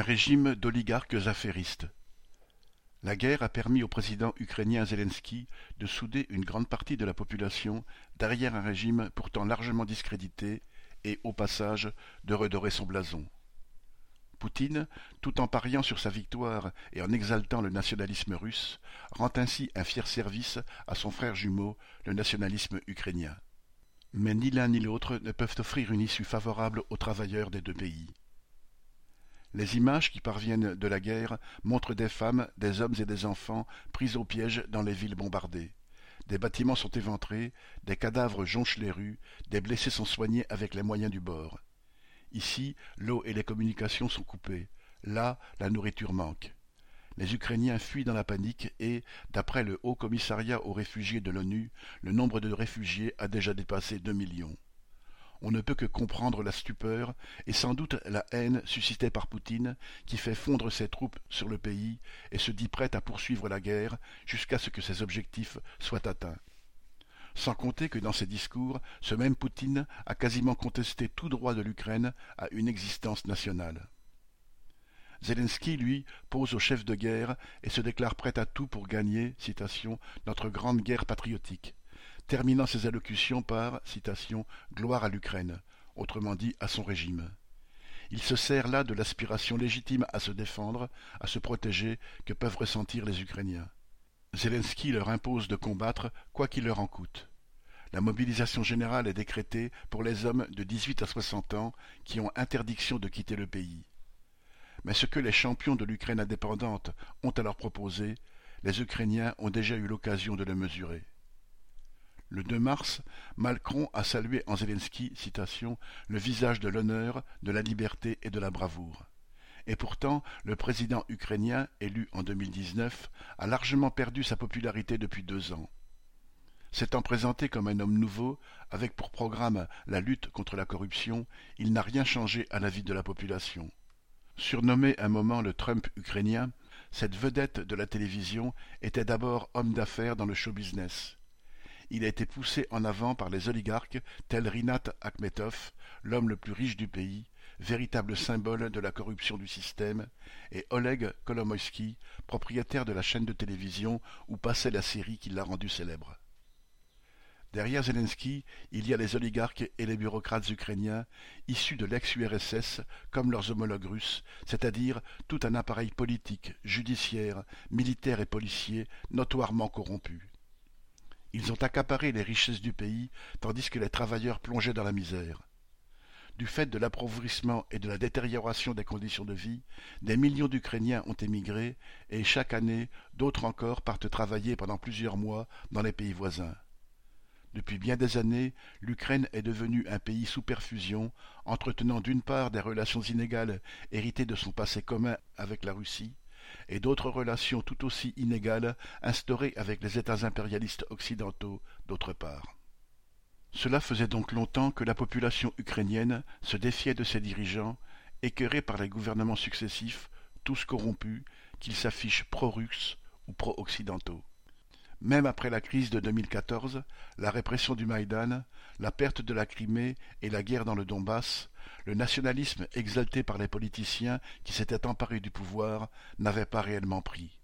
Un régime d'oligarques affairistes. La guerre a permis au président ukrainien Zelensky de souder une grande partie de la population derrière un régime pourtant largement discrédité et, au passage, de redorer son blason. Poutine, tout en pariant sur sa victoire et en exaltant le nationalisme russe, rend ainsi un fier service à son frère jumeau, le nationalisme ukrainien. Mais ni l'un ni l'autre ne peuvent offrir une issue favorable aux travailleurs des deux pays. Les images qui parviennent de la guerre montrent des femmes, des hommes et des enfants pris au piège dans les villes bombardées. Des bâtiments sont éventrés, des cadavres jonchent les rues, des blessés sont soignés avec les moyens du bord. Ici, l'eau et les communications sont coupées. Là, la nourriture manque. Les Ukrainiens fuient dans la panique et, d'après le Haut Commissariat aux réfugiés de l'ONU, le nombre de réfugiés a déjà dépassé deux millions on ne peut que comprendre la stupeur et sans doute la haine suscitée par Poutine, qui fait fondre ses troupes sur le pays et se dit prêt à poursuivre la guerre jusqu'à ce que ses objectifs soient atteints. Sans compter que dans ses discours, ce même Poutine a quasiment contesté tout droit de l'Ukraine à une existence nationale. Zelensky, lui, pose au chef de guerre et se déclare prêt à tout pour gagner, citation, notre grande guerre patriotique terminant ses allocutions par citation, gloire à l'Ukraine, autrement dit à son régime. Il se sert là de l'aspiration légitime à se défendre, à se protéger que peuvent ressentir les Ukrainiens. Zelensky leur impose de combattre quoi qu'il leur en coûte. La mobilisation générale est décrétée pour les hommes de 18 à 60 ans qui ont interdiction de quitter le pays. Mais ce que les champions de l'Ukraine indépendante ont à leur proposer, les Ukrainiens ont déjà eu l'occasion de le mesurer. Le 2 mars, Macron a salué en Zelensky citation, le visage de l'honneur, de la liberté et de la bravoure. Et pourtant, le président ukrainien, élu en 2019, a largement perdu sa popularité depuis deux ans. S'étant présenté comme un homme nouveau, avec pour programme la lutte contre la corruption, il n'a rien changé à la vie de la population. Surnommé un moment le Trump ukrainien, cette vedette de la télévision était d'abord homme d'affaires dans le show business il a été poussé en avant par les oligarques tels Rinat Akhmetov, l'homme le plus riche du pays, véritable symbole de la corruption du système, et Oleg Kolomoïski, propriétaire de la chaîne de télévision où passait la série qui l'a rendu célèbre. Derrière Zelensky, il y a les oligarques et les bureaucrates ukrainiens, issus de l'ex-URSS comme leurs homologues russes, c'est-à-dire tout un appareil politique, judiciaire, militaire et policier notoirement corrompu. Ils ont accaparé les richesses du pays, tandis que les travailleurs plongeaient dans la misère. Du fait de l'appauvrissement et de la détérioration des conditions de vie, des millions d'Ukrainiens ont émigré et chaque année, d'autres encore partent travailler pendant plusieurs mois dans les pays voisins. Depuis bien des années, l'Ukraine est devenue un pays sous perfusion, entretenant d'une part des relations inégales héritées de son passé commun avec la Russie, et d'autres relations tout aussi inégales instaurées avec les États impérialistes occidentaux d'autre part. Cela faisait donc longtemps que la population ukrainienne se défiait de ses dirigeants, écœurés par les gouvernements successifs, tous corrompus, qu'ils s'affichent pro-russes ou pro-occidentaux. Même après la crise de 2014, la répression du Maïdan, la perte de la Crimée et la guerre dans le Donbass, le nationalisme exalté par les politiciens qui s'étaient emparés du pouvoir n'avait pas réellement pris.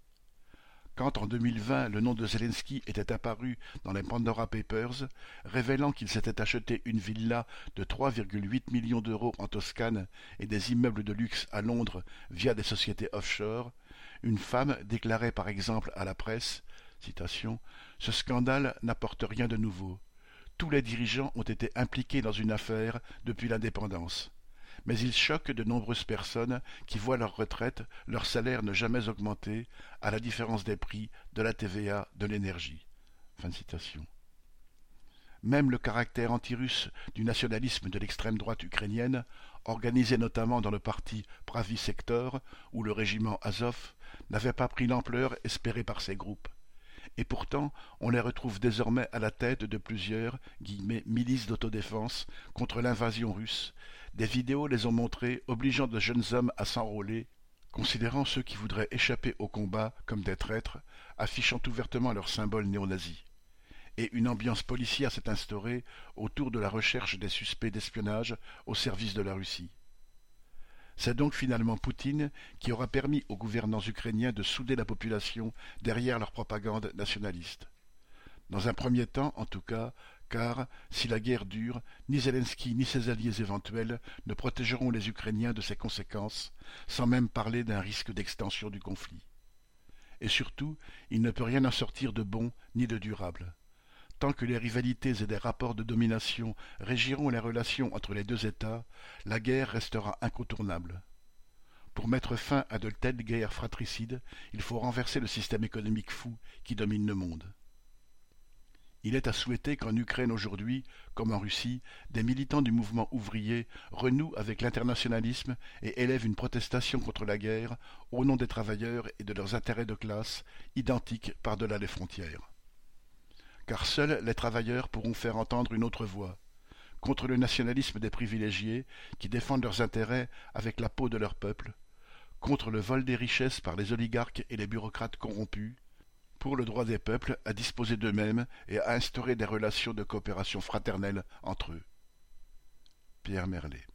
Quand en 2020 le nom de Zelensky était apparu dans les Pandora Papers, révélant qu'il s'était acheté une villa de 3,8 millions d'euros en Toscane et des immeubles de luxe à Londres via des sociétés offshore, une femme déclarait par exemple à la presse Ce scandale n'apporte rien de nouveau. Tous les dirigeants ont été impliqués dans une affaire depuis l'indépendance. Mais il choque de nombreuses personnes qui voient leur retraite, leur salaire ne jamais augmenter, à la différence des prix, de la TVA, de l'énergie. Même le caractère anti-russe du nationalisme de l'extrême droite ukrainienne, organisé notamment dans le parti Pravi Sector ou le régiment Azov, n'avait pas pris l'ampleur espérée par ces groupes et pourtant on les retrouve désormais à la tête de plusieurs milices d'autodéfense contre l'invasion russe. Des vidéos les ont montrées obligeant de jeunes hommes à s'enrôler, considérant ceux qui voudraient échapper au combat comme des traîtres, affichant ouvertement leurs symboles néo-nazis. Et une ambiance policière s'est instaurée autour de la recherche des suspects d'espionnage au service de la Russie. C'est donc finalement Poutine qui aura permis aux gouvernants ukrainiens de souder la population derrière leur propagande nationaliste. Dans un premier temps, en tout cas, car, si la guerre dure, ni Zelensky ni ses alliés éventuels ne protégeront les Ukrainiens de ses conséquences, sans même parler d'un risque d'extension du conflit. Et surtout, il ne peut rien en sortir de bon ni de durable. Tant que les rivalités et des rapports de domination régiront les relations entre les deux États, la guerre restera incontournable. Pour mettre fin à de telles guerres fratricides, il faut renverser le système économique fou qui domine le monde. Il est à souhaiter qu'en Ukraine aujourd'hui, comme en Russie, des militants du mouvement ouvrier renouent avec l'internationalisme et élèvent une protestation contre la guerre au nom des travailleurs et de leurs intérêts de classe, identiques par-delà les frontières car seuls les travailleurs pourront faire entendre une autre voix, contre le nationalisme des privilégiés qui défendent leurs intérêts avec la peau de leur peuple, contre le vol des richesses par les oligarques et les bureaucrates corrompus, pour le droit des peuples à disposer d'eux-mêmes et à instaurer des relations de coopération fraternelle entre eux. Pierre Merlet